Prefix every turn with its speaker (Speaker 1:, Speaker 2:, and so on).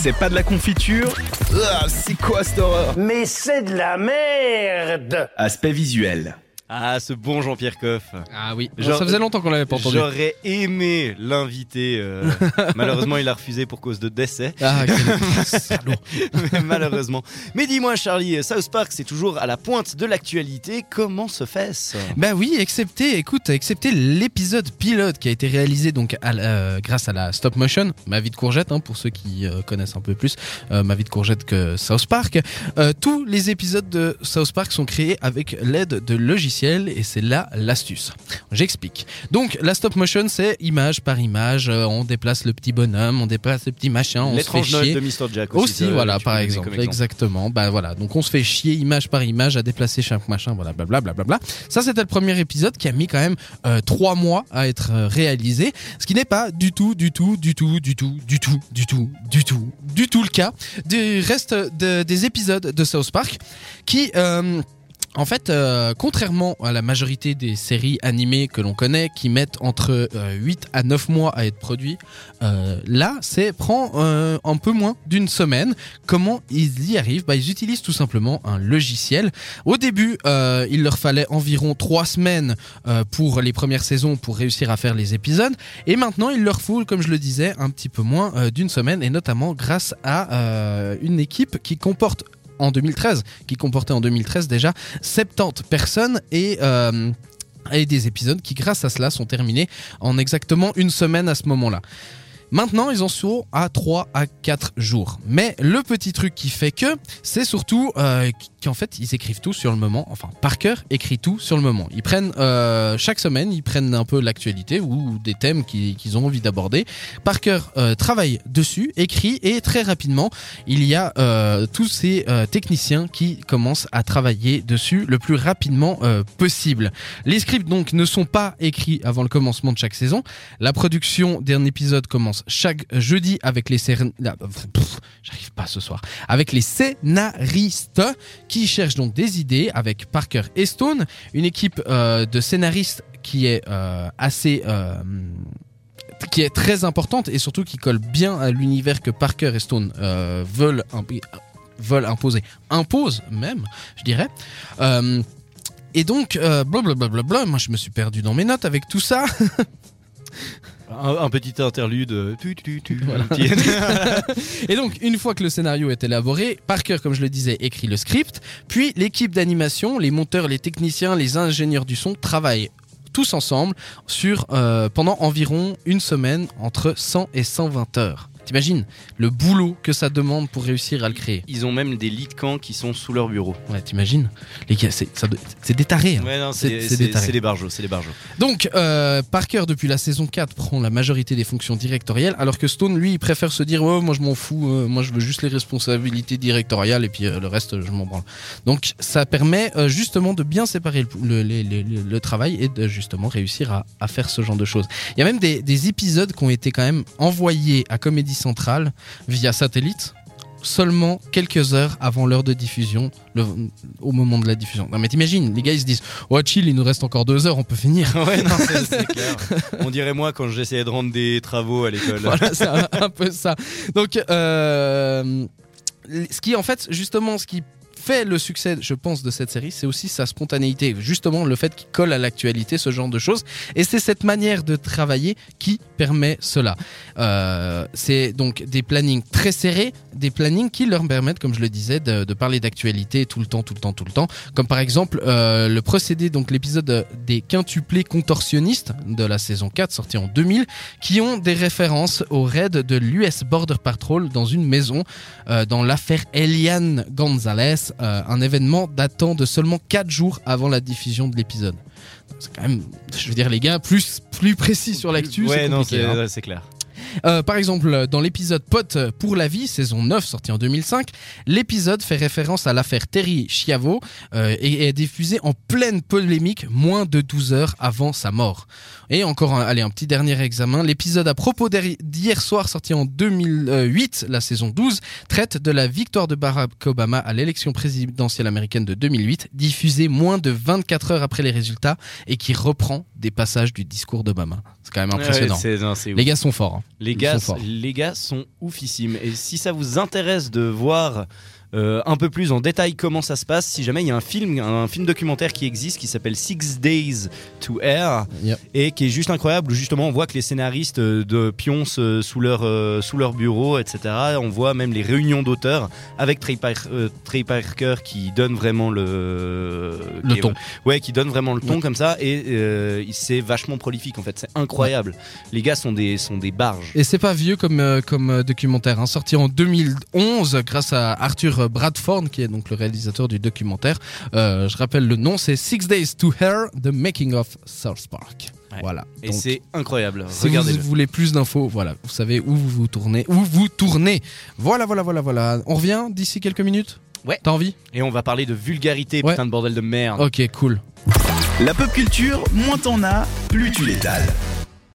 Speaker 1: C'est pas de la confiture. Ah, C'est quoi cette horreur?
Speaker 2: Mais c'est de la merde!
Speaker 1: Aspect visuel.
Speaker 3: Ah, ce bon Jean-Pierre Coff.
Speaker 4: Ah oui, ça faisait longtemps qu'on l'avait pas entendu.
Speaker 3: J'aurais aimé l'inviter. euh, malheureusement, il a refusé pour cause de décès.
Speaker 4: Ah, quel salaud.
Speaker 3: Mais malheureusement. Mais dis-moi, Charlie, South Park, c'est toujours à la pointe de l'actualité. Comment se fait-ce?
Speaker 4: Bah oui, excepté, écoute, excepté l'épisode pilote qui a été réalisé donc à la- euh, grâce à la stop motion, ma vie de courgette, hein, pour ceux qui euh, connaissent un peu plus euh, ma vie de courgette que South Park. Euh, tous les épisodes de South Park sont créés avec l'aide de logiciels et c'est là l'astuce. J'explique. Donc la stop motion, c'est image par image, euh, on déplace le petit bonhomme, on déplace le petit machin, on se fait chier.
Speaker 3: de Mr. Jack aussi.
Speaker 4: Aussi, voilà, par exemple, exactement. Bah voilà, donc on se fait chier image par image à déplacer chaque machin, voilà, blablabla. Bla, bla, bla. Ça, c'était le premier épisode qui a mis quand même euh, trois mois à être euh, réalisé, ce qui n'est pas du tout, du tout, du tout, du tout, du tout, du tout, du tout, du tout le cas du reste de- des épisodes de South Park qui euh, en fait, euh, contrairement à la majorité des séries animées que l'on connaît, qui mettent entre euh, 8 à 9 mois à être produits, euh, là, c'est prend euh, un peu moins d'une semaine. Comment ils y arrivent? Bah, Ils utilisent tout simplement un logiciel. Au début, euh, il leur fallait environ 3 semaines euh, pour les premières saisons pour réussir à faire les épisodes. Et maintenant, il leur faut, comme je le disais, un petit peu moins euh, d'une semaine, et notamment grâce à euh, une équipe qui comporte en 2013, qui comportait en 2013 déjà 70 personnes et... euh, et des épisodes qui, grâce à cela, sont terminés en exactement une semaine à ce moment-là. Maintenant, ils en sont à 3 à 4 jours. Mais le petit truc qui fait que, c'est surtout euh, qu'en fait, ils écrivent tout sur le moment. Enfin, Parker écrit tout sur le moment. Ils prennent, euh, chaque semaine, ils prennent un peu l'actualité ou des thèmes qui- qu'ils ont envie d'aborder. Parker euh, travaille dessus, écrit, et très rapidement, il y a tous ces techniciens qui commencent à travailler dessus le plus rapidement possible. Les scripts donc ne sont pas écrits avant le commencement de chaque saison. La production d'un épisode commence chaque jeudi avec les pff, j'arrive pas ce soir avec les scénaristes qui cherchent donc des idées avec Parker et Stone, une équipe euh, de scénaristes qui est euh, assez euh, qui est très importante et surtout qui colle bien à l'univers que Parker et Stone veulent imp- veulent imposer, imposent même, je dirais. Et donc, blablabla, moi je me suis perdu dans mes notes avec tout ça.
Speaker 3: Un, un petit interlude. tu, tu, tu,
Speaker 4: Voilà.
Speaker 3: un petit-
Speaker 4: Et donc, une fois que le scénario est élaboré, Parker, comme je le disais, écrit le script, puis l'équipe d'animation, les monteurs, les techniciens, les ingénieurs du son travaillent tous ensemble sur euh, pendant environ une semaine entre 100 et 120 heures. T'imagines le boulot que ça demande pour réussir à le créer
Speaker 3: Ils ont même des lits de camp qui sont sous leur bureau.
Speaker 4: Ouais, t'imagines Les gars, c'est des tarés. hein.
Speaker 3: Ouais, non,
Speaker 4: C'est- des
Speaker 3: barjots, c'est des barjots.
Speaker 4: Donc, euh, Parker, depuis la saison 4, prend la majorité des fonctions directoriales, alors que Stone, lui, il préfère se dire Ouais, Moi, je m'en fous, euh, moi, je veux juste les responsabilités directoriales, et puis euh, le reste, je m'en branle. Donc, ça permet justement de bien séparer le, le- le- le- le- le travail et de justement réussir à, à faire ce genre de choses. Il y a même des, des épisodes qui ont été quand même envoyés à Comédie Centrale via satellite. Seulement quelques heures avant l'heure de diffusion, le- au moment de la diffusion. Non mais t'imagines, les gars ils se disent Oh chill, il nous reste encore deux heures, on peut finir.
Speaker 3: ouais, non, c'est clair. On dirait moi quand j'essayais de rendre des travaux à l'école.
Speaker 4: voilà, c'est un, un peu ça. Donc, euh, ce qui, en fait, justement, ce qui fait le succès, je pense, de cette série, c'est aussi sa spontanéité. Justement, le fait qu'il colle à l'actualité, ce genre de choses. Et c'est cette manière de travailler qui permet cela. Euh, c'est donc des plannings très serrés, des plannings qui leur permettent, comme je le disais, de, parler d'actualité tout le temps, tout le temps, tout le temps. Comme par exemple euh, le procédé, donc l'épisode des quintuplés contorsionnistes de la saison 4, sorti en 2000, qui ont des références au raid de l'US Border Patrol dans une maison euh, dans l'affaire Eliane Gonzalez, euh, un événement datant de seulement 4 jours avant la diffusion de l'épisode. C'est quand même, je veux dire les gars, plus, plus précis sur l'actu.
Speaker 3: Ouais, non, c'est
Speaker 4: hein.
Speaker 3: c'est clair.
Speaker 4: Euh, par exemple, dans l'épisode Pote pour la vie, saison 9, sorti en 2005, l'épisode fait référence à l'affaire Terry Schiavo euh, et est diffusé en pleine polémique moins de 12 heures avant sa mort. Et encore, un, allez, un petit dernier examen. L'épisode à propos d'hi- d'hier soir, sorti en 2008, la saison 12, traite de la victoire de Barack Obama à l'élection présidentielle américaine de 2008, diffusée moins de 24 heures après les résultats et qui reprend des passages du discours d'Obama. C'est quand même impressionnant.
Speaker 3: Ouais, non.
Speaker 4: Les gars sont forts. hein.
Speaker 3: Les gars,
Speaker 4: sont forts.
Speaker 3: les gars sont oufissimes. Et si ça vous intéresse de voir euh, un peu plus en détail comment ça se passe, si jamais il y a un film, un film documentaire qui existe qui s'appelle Six Days to Air
Speaker 4: Yep.
Speaker 3: et qui est juste incroyable. Où justement, on voit que les scénaristes euh, de pioncent euh, sous leur euh, sous leur bureau, etc. On voit même les réunions d'auteurs avec Trey, Par- euh, Trey Parker qui donne vraiment le
Speaker 4: Le
Speaker 3: qui
Speaker 4: ton.
Speaker 3: Ouais, qui donne vraiment le ton comme ça et c'est vachement prolifique en fait. C'est incroyable. Les gars sont des sont des barges.
Speaker 4: Et c'est pas vieux comme, comme documentaire, hein, sorti en 2011 grâce à Arthur Bradford, qui est donc le réalisateur du documentaire. Euh, je rappelle le nom, c'est Six Days to Hair, The Making of South Park.
Speaker 3: Ouais.
Speaker 4: Voilà.
Speaker 3: Et c'est incroyable.
Speaker 4: si
Speaker 3: Regardez.
Speaker 4: vous voulez plus d'infos, voilà, vous savez où vous vous tournez, où vous tournez. Voilà, voilà, voilà, voilà. On revient d'ici quelques minutes
Speaker 3: Ouais.
Speaker 4: T'as envie
Speaker 3: Et on va parler de vulgarité,
Speaker 4: Ouais.
Speaker 3: putain de bordel de merde.
Speaker 4: Ok, cool.
Speaker 1: La pop culture, moins t'en as, plus tu l'étales.